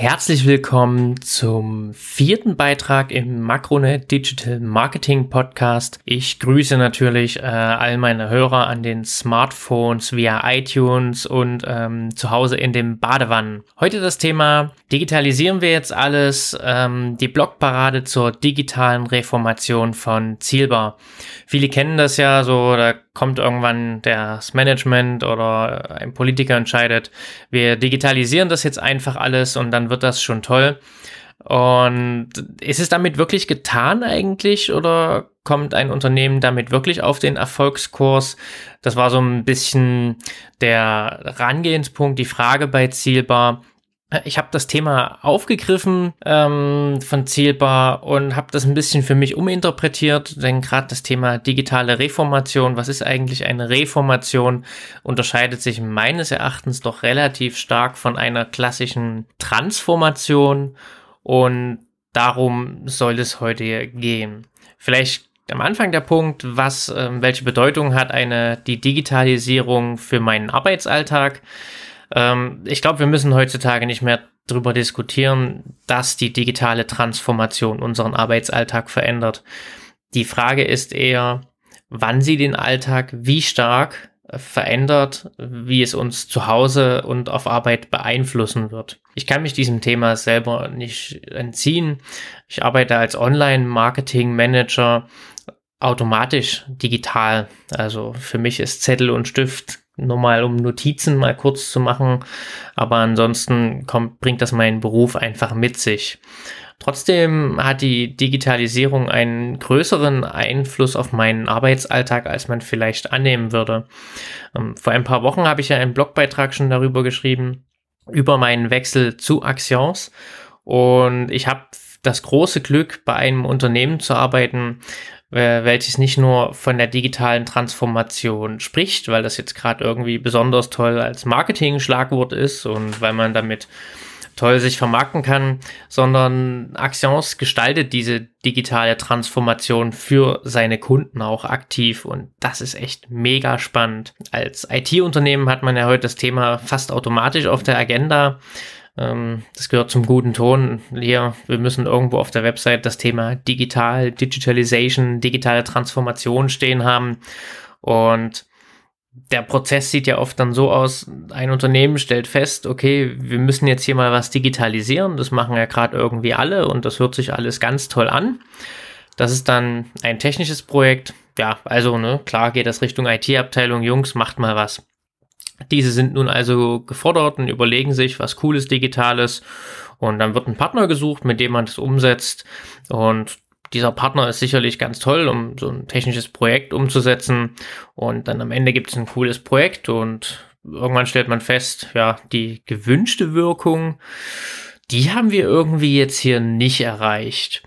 Herzlich willkommen zum vierten Beitrag im Makronet Digital Marketing Podcast. Ich grüße natürlich äh, all meine Hörer an den Smartphones via iTunes und ähm, zu Hause in den Badewannen. Heute das Thema Digitalisieren wir jetzt alles, ähm, die Blogparade zur digitalen Reformation von Zielbar. Viele kennen das ja so, da kommt irgendwann das Management oder ein Politiker entscheidet, wir digitalisieren das jetzt einfach alles und dann wird das schon toll. Und ist es damit wirklich getan eigentlich oder kommt ein Unternehmen damit wirklich auf den Erfolgskurs? Das war so ein bisschen der Rangehenspunkt, die Frage bei Zielbar. Ich habe das Thema aufgegriffen ähm, von Zielbar und habe das ein bisschen für mich uminterpretiert, denn gerade das Thema digitale Reformation, was ist eigentlich eine Reformation, unterscheidet sich meines Erachtens doch relativ stark von einer klassischen Transformation und darum soll es heute gehen. Vielleicht am Anfang der Punkt, was, äh, welche Bedeutung hat eine die Digitalisierung für meinen Arbeitsalltag? Ähm, ich glaube, wir müssen heutzutage nicht mehr darüber diskutieren, dass die digitale Transformation unseren Arbeitsalltag verändert. Die Frage ist eher, wann sie den Alltag wie stark äh, verändert, wie es uns zu Hause und auf Arbeit beeinflussen wird. Ich kann mich diesem Thema selber nicht entziehen. Ich arbeite als Online-Marketing-Manager automatisch digital. Also für mich ist Zettel und Stift normal um Notizen mal kurz zu machen, aber ansonsten kommt, bringt das meinen Beruf einfach mit sich. Trotzdem hat die Digitalisierung einen größeren Einfluss auf meinen Arbeitsalltag, als man vielleicht annehmen würde. Ähm, vor ein paar Wochen habe ich ja einen Blogbeitrag schon darüber geschrieben, über meinen Wechsel zu Axions. Und ich habe das große Glück, bei einem Unternehmen zu arbeiten, welches nicht nur von der digitalen Transformation spricht, weil das jetzt gerade irgendwie besonders toll als Marketing-Schlagwort ist und weil man damit toll sich vermarkten kann, sondern Axions gestaltet diese digitale Transformation für seine Kunden auch aktiv und das ist echt mega spannend. Als IT-Unternehmen hat man ja heute das Thema fast automatisch auf der Agenda. Ähm, das gehört zum guten Ton. Hier, wir müssen irgendwo auf der Website das Thema digital, Digitalization, digitale Transformation stehen haben. Und der Prozess sieht ja oft dann so aus, ein Unternehmen stellt fest, okay, wir müssen jetzt hier mal was digitalisieren. Das machen ja gerade irgendwie alle und das hört sich alles ganz toll an. Das ist dann ein technisches Projekt. Ja, also, ne, klar geht das Richtung IT-Abteilung, Jungs, macht mal was. Diese sind nun also gefordert und überlegen sich was Cooles, Digitales. Und dann wird ein Partner gesucht, mit dem man das umsetzt. Und dieser Partner ist sicherlich ganz toll, um so ein technisches Projekt umzusetzen. Und dann am Ende gibt es ein cooles Projekt und irgendwann stellt man fest, ja, die gewünschte Wirkung, die haben wir irgendwie jetzt hier nicht erreicht.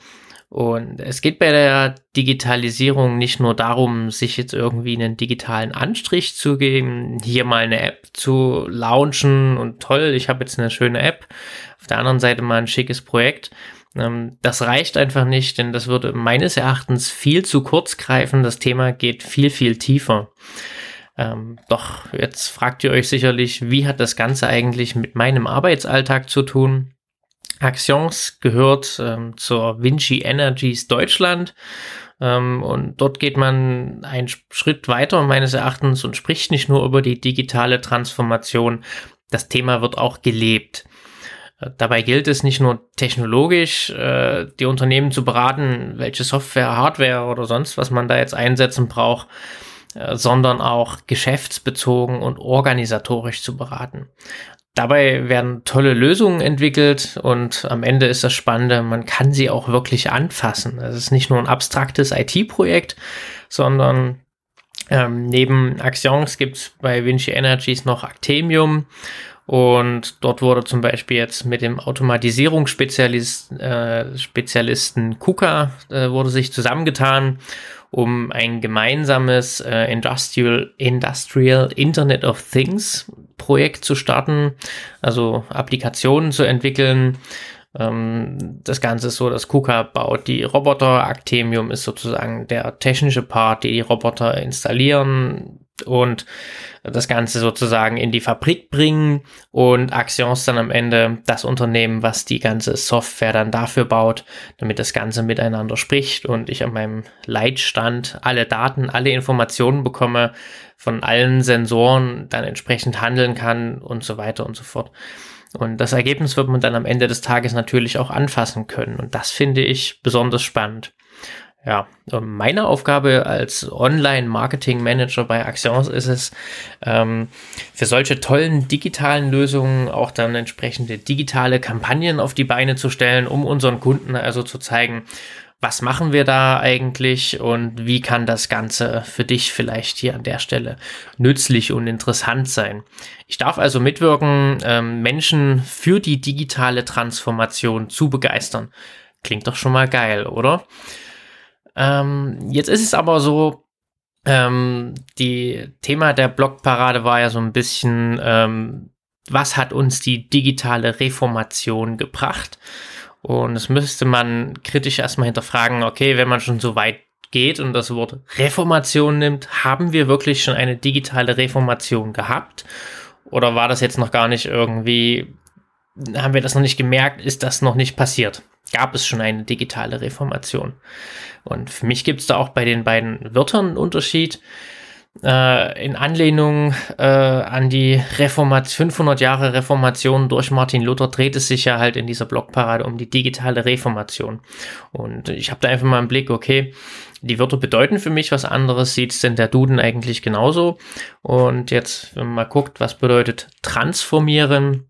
Und es geht bei der Digitalisierung nicht nur darum, sich jetzt irgendwie einen digitalen Anstrich zu geben, hier mal eine App zu launchen und toll, ich habe jetzt eine schöne App. Auf der anderen Seite mal ein schickes Projekt. Ähm, das reicht einfach nicht, denn das würde meines Erachtens viel zu kurz greifen. Das Thema geht viel, viel tiefer. Ähm, doch jetzt fragt ihr euch sicherlich, wie hat das Ganze eigentlich mit meinem Arbeitsalltag zu tun? Axions gehört ähm, zur Vinci Energies Deutschland. Ähm, und dort geht man einen Schritt weiter meines Erachtens und spricht nicht nur über die digitale Transformation. Das Thema wird auch gelebt. Äh, dabei gilt es nicht nur technologisch, äh, die Unternehmen zu beraten, welche Software, Hardware oder sonst was man da jetzt einsetzen braucht, äh, sondern auch geschäftsbezogen und organisatorisch zu beraten. Dabei werden tolle Lösungen entwickelt und am Ende ist das Spannende, man kann sie auch wirklich anfassen. Es ist nicht nur ein abstraktes IT-Projekt, sondern ähm, neben Axions gibt es bei Vinci Energies noch Actemium und dort wurde zum Beispiel jetzt mit dem Automatisierungsspezialisten äh, Spezialisten KUKA äh, wurde sich zusammengetan um ein gemeinsames äh, Industrial, Industrial Internet of Things Projekt zu starten, also Applikationen zu entwickeln. Ähm, das Ganze ist so, dass KUKA baut die Roboter, Actemium ist sozusagen der technische Part, die die Roboter installieren, und das Ganze sozusagen in die Fabrik bringen und Axions dann am Ende das Unternehmen, was die ganze Software dann dafür baut, damit das Ganze miteinander spricht und ich an meinem Leitstand alle Daten, alle Informationen bekomme, von allen Sensoren dann entsprechend handeln kann und so weiter und so fort. Und das Ergebnis wird man dann am Ende des Tages natürlich auch anfassen können. Und das finde ich besonders spannend. Ja, meine Aufgabe als Online-Marketing-Manager bei Axions ist es, ähm, für solche tollen digitalen Lösungen auch dann entsprechende digitale Kampagnen auf die Beine zu stellen, um unseren Kunden also zu zeigen, was machen wir da eigentlich und wie kann das Ganze für dich vielleicht hier an der Stelle nützlich und interessant sein. Ich darf also mitwirken, ähm, Menschen für die digitale Transformation zu begeistern. Klingt doch schon mal geil, oder? Ähm, jetzt ist es aber so, ähm, die Thema der Blogparade war ja so ein bisschen, ähm, was hat uns die digitale Reformation gebracht? Und das müsste man kritisch erstmal hinterfragen, okay, wenn man schon so weit geht und das Wort Reformation nimmt, haben wir wirklich schon eine digitale Reformation gehabt? Oder war das jetzt noch gar nicht irgendwie, haben wir das noch nicht gemerkt, ist das noch nicht passiert? Gab es schon eine digitale Reformation? Und für mich gibt es da auch bei den beiden Wörtern einen Unterschied. Äh, in Anlehnung äh, an die Reformation, 500 Jahre Reformation durch Martin Luther dreht es sich ja halt in dieser Blogparade um die digitale Reformation. Und ich habe da einfach mal einen Blick, okay, die Wörter bedeuten für mich was anderes, sieht es denn der Duden eigentlich genauso? Und jetzt, wenn man mal guckt, was bedeutet transformieren,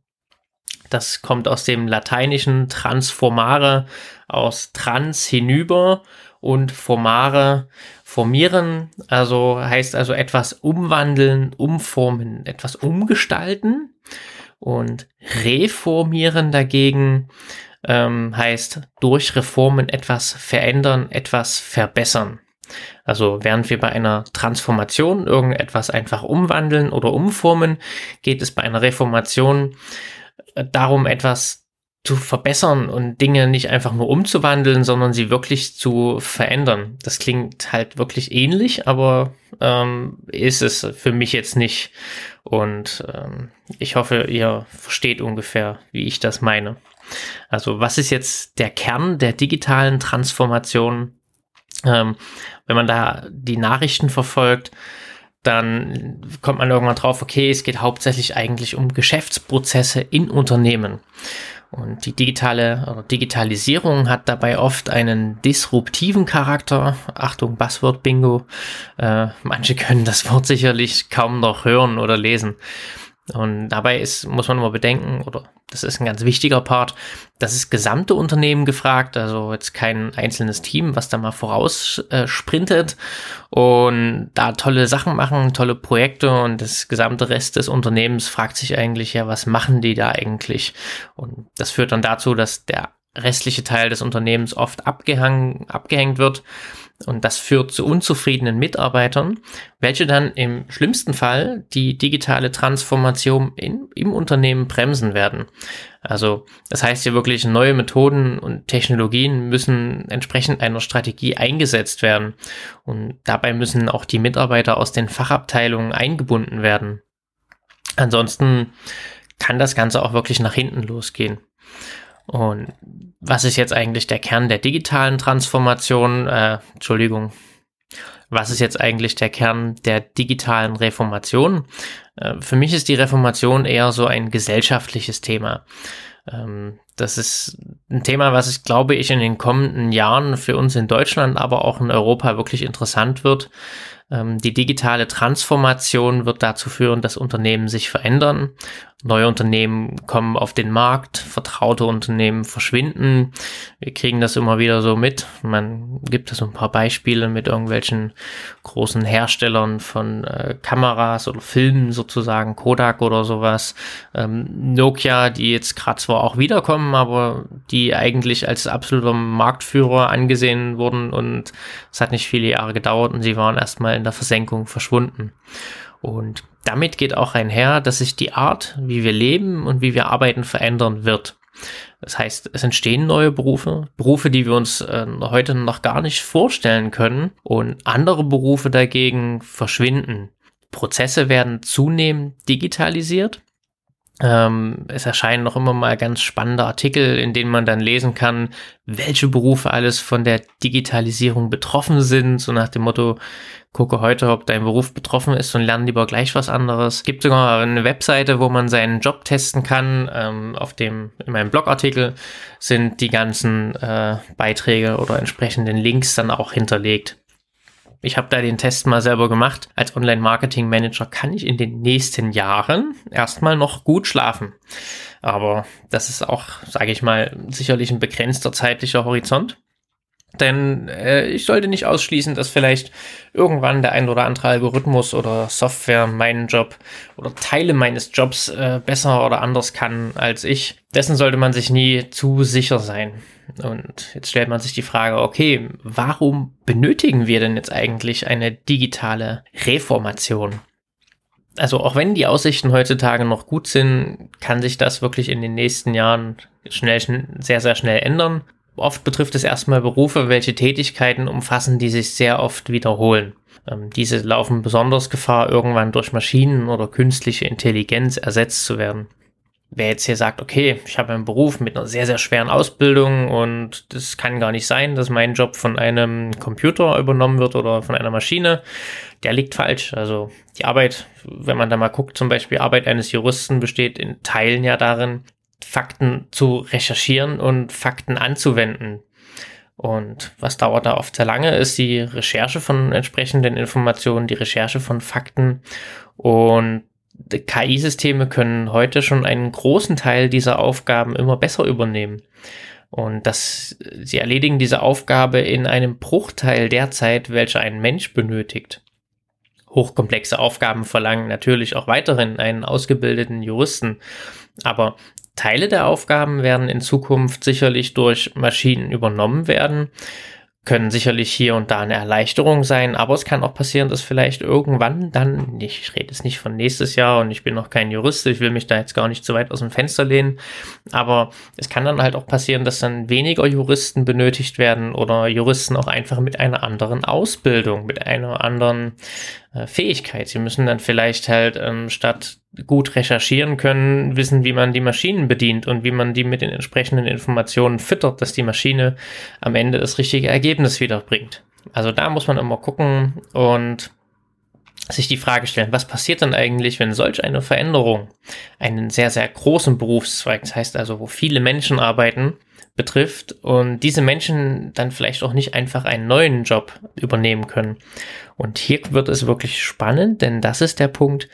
das kommt aus dem lateinischen transformare, aus trans hinüber und formare, formieren, also heißt also etwas umwandeln, umformen, etwas umgestalten. Und reformieren dagegen ähm, heißt durch Reformen etwas verändern, etwas verbessern. Also während wir bei einer Transformation irgendetwas einfach umwandeln oder umformen, geht es bei einer Reformation darum, etwas zu verbessern und Dinge nicht einfach nur umzuwandeln, sondern sie wirklich zu verändern. Das klingt halt wirklich ähnlich, aber ähm, ist es für mich jetzt nicht. Und ähm, ich hoffe, ihr versteht ungefähr, wie ich das meine. Also was ist jetzt der Kern der digitalen Transformation? Ähm, wenn man da die Nachrichten verfolgt, dann kommt man irgendwann drauf, okay, es geht hauptsächlich eigentlich um Geschäftsprozesse in Unternehmen. Und die digitale oder Digitalisierung hat dabei oft einen disruptiven Charakter. Achtung, Buzzword Bingo. Äh, manche können das Wort sicherlich kaum noch hören oder lesen. Und dabei ist, muss man immer bedenken, oder das ist ein ganz wichtiger Part, das ist gesamte Unternehmen gefragt, also jetzt kein einzelnes Team, was da mal voraus äh, und da tolle Sachen machen, tolle Projekte und das gesamte Rest des Unternehmens fragt sich eigentlich, ja, was machen die da eigentlich? Und das führt dann dazu, dass der restliche Teil des Unternehmens oft abgehangen, abgehängt wird und das führt zu unzufriedenen Mitarbeitern, welche dann im schlimmsten Fall die digitale Transformation in, im Unternehmen bremsen werden. Also das heißt hier wirklich, neue Methoden und Technologien müssen entsprechend einer Strategie eingesetzt werden. Und dabei müssen auch die Mitarbeiter aus den Fachabteilungen eingebunden werden. Ansonsten kann das Ganze auch wirklich nach hinten losgehen. Und was ist jetzt eigentlich der Kern der digitalen Transformation? Äh, Entschuldigung. Was ist jetzt eigentlich der Kern der digitalen Reformation? Äh, für mich ist die Reformation eher so ein gesellschaftliches Thema. Ähm, das ist ein Thema, was ich glaube ich in den kommenden Jahren für uns in Deutschland, aber auch in Europa wirklich interessant wird. Ähm, die digitale Transformation wird dazu führen, dass Unternehmen sich verändern Neue Unternehmen kommen auf den Markt, vertraute Unternehmen verschwinden. Wir kriegen das immer wieder so mit. Man gibt da so ein paar Beispiele mit irgendwelchen großen Herstellern von äh, Kameras oder Filmen sozusagen, Kodak oder sowas. Ähm, Nokia, die jetzt gerade zwar auch wiederkommen, aber die eigentlich als absoluter Marktführer angesehen wurden und es hat nicht viele Jahre gedauert und sie waren erstmal in der Versenkung verschwunden. Und damit geht auch einher, dass sich die Art, wie wir leben und wie wir arbeiten, verändern wird. Das heißt, es entstehen neue Berufe, Berufe, die wir uns äh, heute noch gar nicht vorstellen können und andere Berufe dagegen verschwinden. Prozesse werden zunehmend digitalisiert. Ähm, es erscheinen noch immer mal ganz spannende Artikel, in denen man dann lesen kann, welche Berufe alles von der Digitalisierung betroffen sind. So nach dem Motto, gucke heute, ob dein Beruf betroffen ist und lerne lieber gleich was anderes. Es gibt sogar eine Webseite, wo man seinen Job testen kann. Ähm, auf dem, in meinem Blogartikel sind die ganzen äh, Beiträge oder entsprechenden Links dann auch hinterlegt. Ich habe da den Test mal selber gemacht. Als Online-Marketing-Manager kann ich in den nächsten Jahren erstmal noch gut schlafen. Aber das ist auch, sage ich mal, sicherlich ein begrenzter zeitlicher Horizont. Denn äh, ich sollte nicht ausschließen, dass vielleicht irgendwann der ein oder andere Algorithmus oder Software meinen Job oder Teile meines Jobs äh, besser oder anders kann als ich. Dessen sollte man sich nie zu sicher sein. Und jetzt stellt man sich die Frage, okay, warum benötigen wir denn jetzt eigentlich eine digitale Reformation? Also auch wenn die Aussichten heutzutage noch gut sind, kann sich das wirklich in den nächsten Jahren schnell, sehr, sehr schnell ändern. Oft betrifft es erstmal Berufe, welche Tätigkeiten umfassen, die sich sehr oft wiederholen. Ähm, diese laufen besonders Gefahr, irgendwann durch Maschinen oder künstliche Intelligenz ersetzt zu werden wer jetzt hier sagt, okay, ich habe einen Beruf mit einer sehr, sehr schweren Ausbildung und das kann gar nicht sein, dass mein Job von einem Computer übernommen wird oder von einer Maschine, der liegt falsch. Also die Arbeit, wenn man da mal guckt, zum Beispiel Arbeit eines Juristen besteht in Teilen ja darin, Fakten zu recherchieren und Fakten anzuwenden. Und was dauert da oft sehr lange, ist die Recherche von entsprechenden Informationen, die Recherche von Fakten und KI-Systeme können heute schon einen großen Teil dieser Aufgaben immer besser übernehmen. Und dass sie erledigen diese Aufgabe in einem Bruchteil der Zeit, welche ein Mensch benötigt. Hochkomplexe Aufgaben verlangen natürlich auch weiterhin einen ausgebildeten Juristen. Aber Teile der Aufgaben werden in Zukunft sicherlich durch Maschinen übernommen werden können sicherlich hier und da eine Erleichterung sein, aber es kann auch passieren, dass vielleicht irgendwann dann, ich rede jetzt nicht von nächstes Jahr und ich bin noch kein Jurist, ich will mich da jetzt gar nicht zu weit aus dem Fenster lehnen, aber es kann dann halt auch passieren, dass dann weniger Juristen benötigt werden oder Juristen auch einfach mit einer anderen Ausbildung, mit einer anderen Fähigkeit. Sie müssen dann vielleicht halt ähm, statt gut recherchieren können, wissen, wie man die Maschinen bedient und wie man die mit den entsprechenden Informationen füttert, dass die Maschine am Ende das richtige Ergebnis wiederbringt. Also da muss man immer gucken und sich die Frage stellen, was passiert dann eigentlich, wenn solch eine Veränderung einen sehr, sehr großen Berufszweig, das heißt also, wo viele Menschen arbeiten, betrifft und diese Menschen dann vielleicht auch nicht einfach einen neuen Job übernehmen können. Und hier wird es wirklich spannend, denn das ist der Punkt.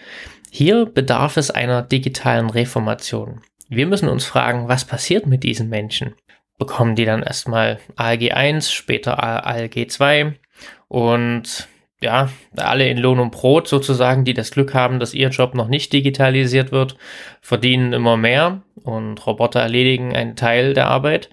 Hier bedarf es einer digitalen Reformation. Wir müssen uns fragen, was passiert mit diesen Menschen? Bekommen die dann erstmal ALG 1, später ALG 2 und ja, alle in Lohn und Brot sozusagen, die das Glück haben, dass ihr Job noch nicht digitalisiert wird, verdienen immer mehr und Roboter erledigen einen Teil der Arbeit.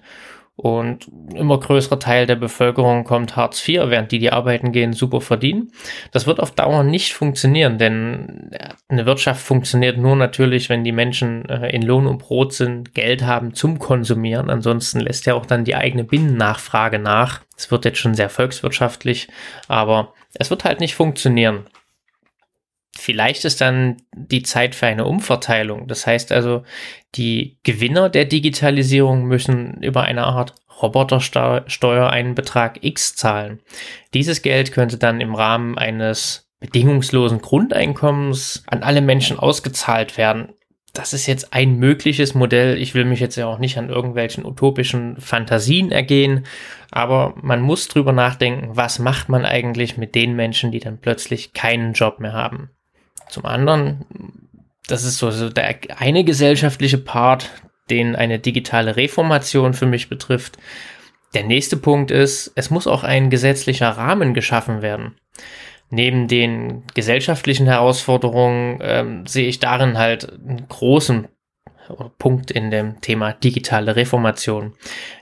Und immer größerer Teil der Bevölkerung kommt Hartz IV, während die, die arbeiten gehen, super verdienen. Das wird auf Dauer nicht funktionieren, denn eine Wirtschaft funktioniert nur natürlich, wenn die Menschen äh, in Lohn und Brot sind, Geld haben zum Konsumieren. Ansonsten lässt ja auch dann die eigene Binnennachfrage nach. Es wird jetzt schon sehr volkswirtschaftlich, aber es wird halt nicht funktionieren. Vielleicht ist dann die Zeit für eine Umverteilung. Das heißt also, die Gewinner der Digitalisierung müssen über eine Art Robotersteuer einen Betrag X zahlen. Dieses Geld könnte dann im Rahmen eines bedingungslosen Grundeinkommens an alle Menschen ausgezahlt werden das ist jetzt ein mögliches Modell. Ich will mich jetzt ja auch nicht an irgendwelchen utopischen Fantasien ergehen, aber man muss drüber nachdenken, was macht man eigentlich mit den Menschen, die dann plötzlich keinen Job mehr haben. Zum anderen, das ist so, so der eine gesellschaftliche Part, den eine digitale Reformation für mich betrifft. Der nächste Punkt ist, es muss auch ein gesetzlicher Rahmen geschaffen werden neben den gesellschaftlichen Herausforderungen ähm, sehe ich darin halt einen großen Punkt in dem Thema digitale Reformation.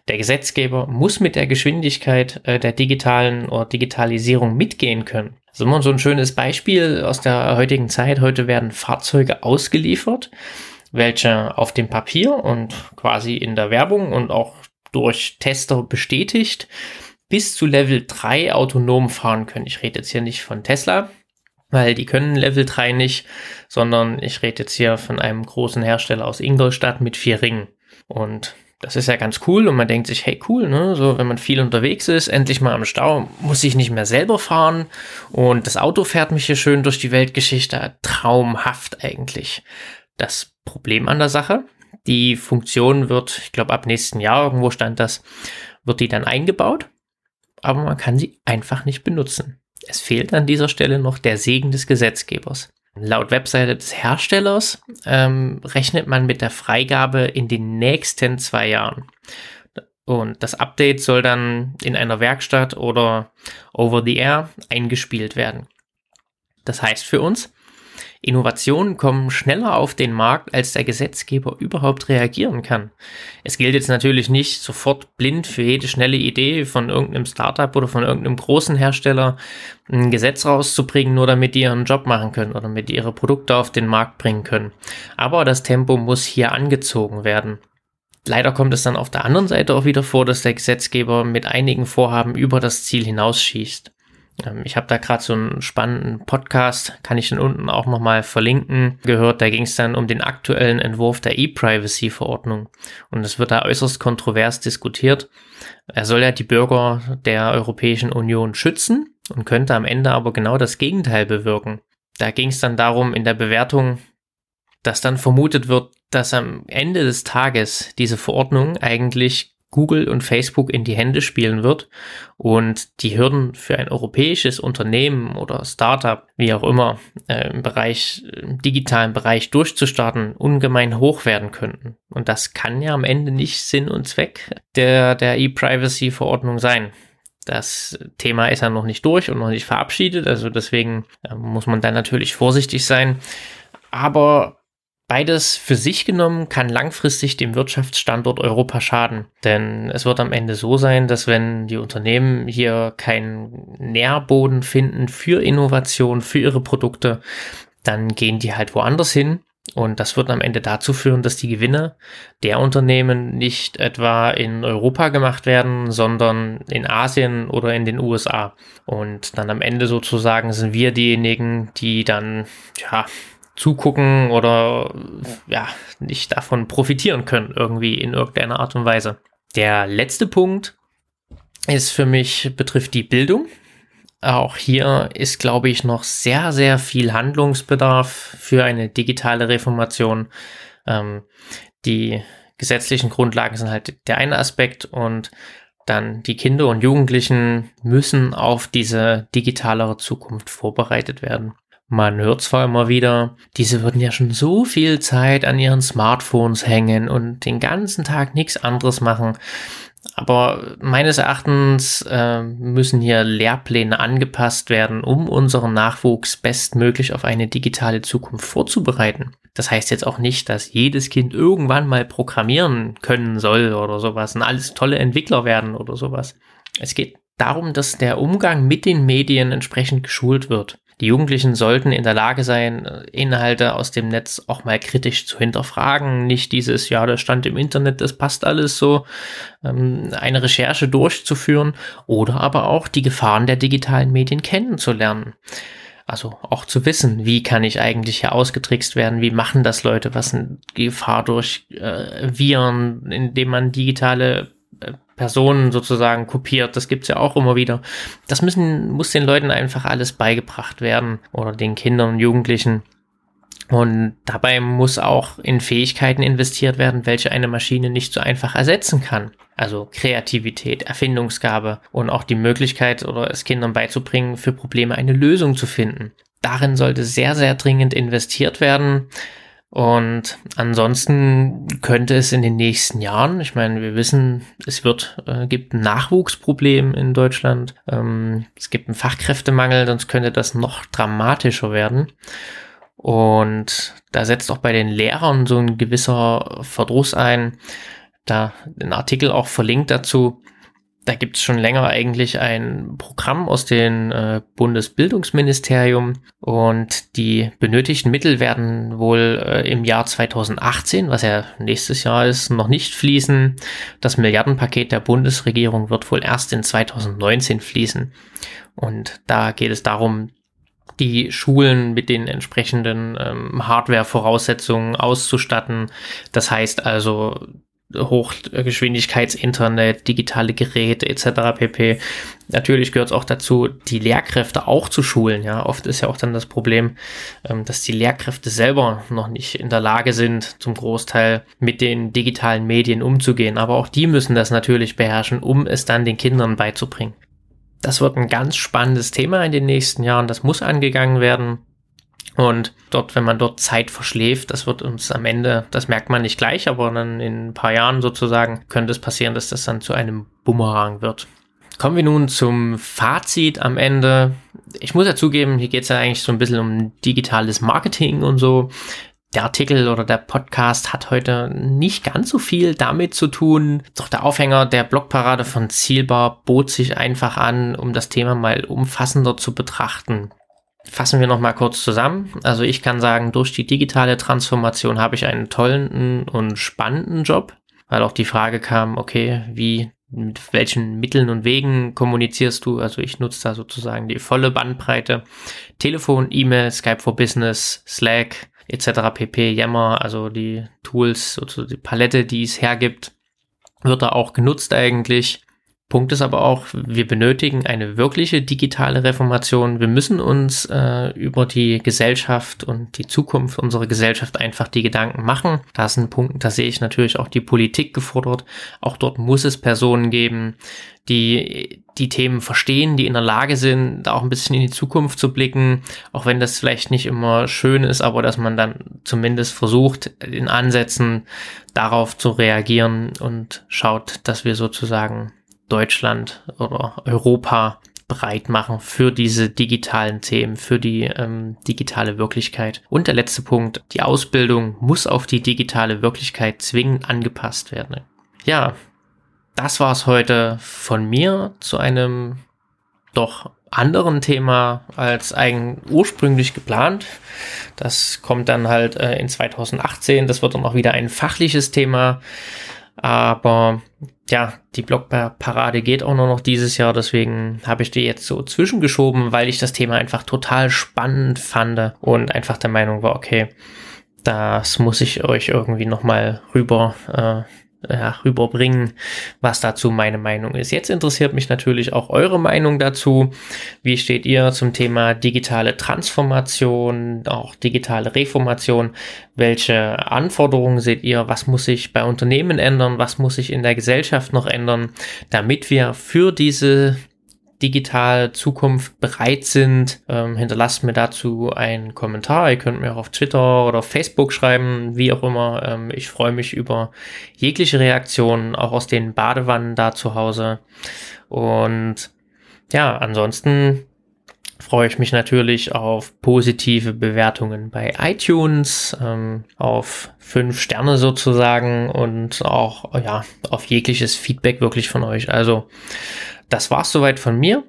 Der Gesetzgeber muss mit der Geschwindigkeit äh, der digitalen oder Digitalisierung mitgehen können. Das ist immer so ein schönes Beispiel aus der heutigen Zeit. Heute werden Fahrzeuge ausgeliefert, welche auf dem Papier und quasi in der Werbung und auch durch Tester bestätigt bis zu Level 3 autonom fahren können. Ich rede jetzt hier nicht von Tesla, weil die können Level 3 nicht, sondern ich rede jetzt hier von einem großen Hersteller aus Ingolstadt mit vier Ringen. Und das ist ja ganz cool und man denkt sich, hey cool, ne? so wenn man viel unterwegs ist, endlich mal am Stau, muss ich nicht mehr selber fahren und das Auto fährt mich hier schön durch die Weltgeschichte, traumhaft eigentlich. Das Problem an der Sache, die Funktion wird, ich glaube ab nächsten Jahr, irgendwo stand das, wird die dann eingebaut, aber man kann sie einfach nicht benutzen. Es fehlt an dieser Stelle noch der Segen des Gesetzgebers. Laut Webseite des Herstellers ähm, rechnet man mit der Freigabe in den nächsten zwei Jahren. Und das Update soll dann in einer Werkstatt oder over the air eingespielt werden. Das heißt für uns, Innovationen kommen schneller auf den Markt, als der Gesetzgeber überhaupt reagieren kann. Es gilt jetzt natürlich nicht sofort blind für jede schnelle Idee von irgendeinem Startup oder von irgendeinem großen Hersteller ein Gesetz rauszubringen, nur damit die ihren Job machen können oder die ihre Produkte auf den Markt bringen können. Aber das Tempo muss hier angezogen werden. Leider kommt es dann auf der anderen Seite auch wieder vor, dass der Gesetzgeber mit einigen Vorhaben über das Ziel hinausschießt. Ähm, ich habe da gerade so einen spannenden Podcast, kann ich den unten auch nochmal verlinken, gehört. Da ging es dann um den aktuellen Entwurf der E-Privacy-Verordnung. Und es wird da äußerst kontrovers diskutiert. Er soll ja die Bürger der Europäischen Union schützen und könnte am Ende aber genau das Gegenteil bewirken. Da ging es dann darum in der Bewertung, dass dann vermutet wird, dass am Ende des Tages diese Verordnung eigentlich Google und Facebook in die Hände spielen wird und die Hürden für ein europäisches Unternehmen oder Startup, wie auch immer, äh, im Bereich, im digitalen Bereich durchzustarten, ungemein hoch werden könnten. Und das kann ja am Ende nicht Sinn und Zweck der, der E-Privacy-Verordnung sein. Das Thema ist ja noch nicht durch und noch nicht verabschiedet, also deswegen äh, muss man da natürlich vorsichtig sein. Aber Beides für sich genommen kann langfristig dem Wirtschaftsstandort Europa schaden. Denn es wird am Ende so sein, dass wenn die Unternehmen hier keinen Nährboden finden für Innovation, für ihre Produkte, dann gehen die halt woanders hin. Und das wird am Ende dazu führen, dass die Gewinne der Unternehmen nicht etwa in Europa gemacht werden, sondern in Asien oder in den USA. Und dann am Ende sozusagen sind wir diejenigen, die dann, ja, zugucken oder ja, nicht davon profitieren können, irgendwie in irgendeiner Art und Weise. Der letzte Punkt ist für mich, betrifft die Bildung. Auch hier ist, glaube ich, noch sehr, sehr viel Handlungsbedarf für eine digitale Reformation. Ähm, die gesetzlichen Grundlagen sind halt der eine Aspekt und dann die Kinder und Jugendlichen müssen auf diese digitalere Zukunft vorbereitet werden. Man hört zwar immer wieder, diese würden ja schon so viel Zeit an ihren Smartphones hängen und den ganzen Tag nichts anderes machen. Aber meines Erachtens äh, müssen hier Lehrpläne angepasst werden, um unseren Nachwuchs bestmöglich auf eine digitale Zukunft vorzubereiten. Das heißt jetzt auch nicht, dass jedes Kind irgendwann mal programmieren können soll oder sowas und alles tolle Entwickler werden oder sowas. Es geht darum, dass der Umgang mit den Medien entsprechend geschult wird. Die Jugendlichen sollten in der Lage sein, Inhalte aus dem Netz auch mal kritisch zu hinterfragen. Nicht dieses, ja, das stand im Internet, das passt alles so, ähm, eine Recherche durchzuführen oder aber auch die Gefahren der digitalen Medien kennenzulernen. Also auch zu wissen, wie kann ich eigentlich hier ausgetrickst werden, wie machen das Leute, was eine Gefahr durch äh, Viren, indem man digitale äh, Personen sozusagen kopiert. Das gibt's ja auch immer wieder. Das müssen, muss den Leuten einfach alles beigebracht werden oder den Kindern und Jugendlichen. Und dabei muss auch in Fähigkeiten investiert werden, welche eine Maschine nicht so einfach ersetzen kann. Also Kreativität, Erfindungsgabe und auch die Möglichkeit oder es Kindern beizubringen, für Probleme eine Lösung zu finden. Darin sollte sehr, sehr dringend investiert werden. Und ansonsten könnte es in den nächsten Jahren, ich meine, wir wissen, es wird, äh, gibt ein Nachwuchsproblem in Deutschland, ähm, es gibt einen Fachkräftemangel, sonst könnte das noch dramatischer werden. Und da setzt auch bei den Lehrern so ein gewisser Verdruss ein. Da ein Artikel auch verlinkt dazu, da gibt es schon länger eigentlich ein Programm aus dem äh, Bundesbildungsministerium und die benötigten Mittel werden wohl äh, im Jahr 2018, was ja nächstes Jahr ist, noch nicht fließen. Das Milliardenpaket der Bundesregierung wird wohl erst in 2019 fließen. Und da geht es darum, die Schulen mit den entsprechenden ähm, Hardware-Voraussetzungen auszustatten. Das heißt also Hochgeschwindigkeitsinternet, digitale Geräte etc. pp. Natürlich gehört es auch dazu, die Lehrkräfte auch zu schulen. Ja, oft ist ja auch dann das Problem, ähm, dass die Lehrkräfte selber noch nicht in der Lage sind, zum Großteil mit den digitalen Medien umzugehen. Aber auch die müssen das natürlich beherrschen, um es dann den Kindern beizubringen. Das wird ein ganz spannendes Thema in den nächsten Jahren. Das muss angegangen werden. Und dort, wenn man dort Zeit verschläft, das wird uns am Ende, das merkt man nicht gleich, aber dann in ein paar Jahren sozusagen könnte es passieren, dass das dann zu einem Bumerang wird. Kommen wir nun zum Fazit am Ende. Ich muss ja zugeben, hier geht es ja eigentlich so ein bisschen um digitales Marketing und so. Der Artikel oder der Podcast hat heute nicht ganz so viel damit zu tun. Doch der Aufhänger der Blogparade von Zielbar bot sich einfach an, um das Thema mal umfassender zu betrachten. Fassen wir noch mal kurz zusammen. Also ich kann sagen, durch die digitale Transformation habe ich einen tollen und spannenden Job, weil auch die Frage kam, okay, wie mit welchen Mitteln und Wegen kommunizierst du? Also ich nutze da sozusagen die volle Bandbreite. Telefon, E-Mail, Skype for Business, Slack etc. pp, Yammer, also die Tools, sozusagen die Palette, die es hergibt, wird da auch genutzt eigentlich. Punkt ist aber auch, wir benötigen eine wirkliche digitale Reformation. Wir müssen uns äh, über die Gesellschaft und die Zukunft unserer Gesellschaft einfach die Gedanken machen. Da ist ein Punkt, da sehe ich natürlich auch die Politik gefordert. Auch dort muss es Personen geben, die die Themen verstehen, die in der Lage sind, da auch ein bisschen in die Zukunft zu blicken, auch wenn das vielleicht nicht immer schön ist, aber dass man dann zumindest versucht, in Ansätzen darauf zu reagieren und schaut, dass wir sozusagen Deutschland oder Europa breit machen für diese digitalen Themen, für die ähm, digitale Wirklichkeit. Und der letzte Punkt, die Ausbildung muss auf die digitale Wirklichkeit zwingend angepasst werden. Ja, das war's heute von mir zu einem doch anderen Thema als eigen ursprünglich geplant. Das kommt dann halt äh, in 2018. Das wird dann auch wieder ein fachliches Thema. Aber ja, die Blogparade geht auch nur noch dieses Jahr, deswegen habe ich die jetzt so zwischengeschoben, weil ich das Thema einfach total spannend fand und einfach der Meinung war, okay, das muss ich euch irgendwie nochmal rüber äh, ja, rüberbringen, was dazu meine Meinung ist. Jetzt interessiert mich natürlich auch eure Meinung dazu. Wie steht ihr zum Thema digitale Transformation, auch digitale Reformation? Welche Anforderungen seht ihr? Was muss sich bei Unternehmen ändern? Was muss sich in der Gesellschaft noch ändern, damit wir für diese digital Zukunft bereit sind, ähm, hinterlasst mir dazu einen Kommentar. Ihr könnt mir auch auf Twitter oder Facebook schreiben, wie auch immer. Ähm, ich freue mich über jegliche Reaktionen, auch aus den Badewannen da zu Hause. Und ja, ansonsten freue ich mich natürlich auf positive Bewertungen bei iTunes, ähm, auf fünf Sterne sozusagen und auch ja auf jegliches Feedback wirklich von euch. Also das war's soweit von mir.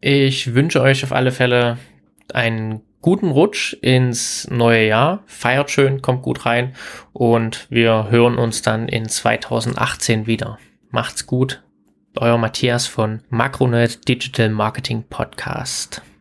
Ich wünsche euch auf alle Fälle einen guten Rutsch ins neue Jahr. Feiert schön, kommt gut rein und wir hören uns dann in 2018 wieder. Macht's gut. Euer Matthias von Macronet Digital Marketing Podcast.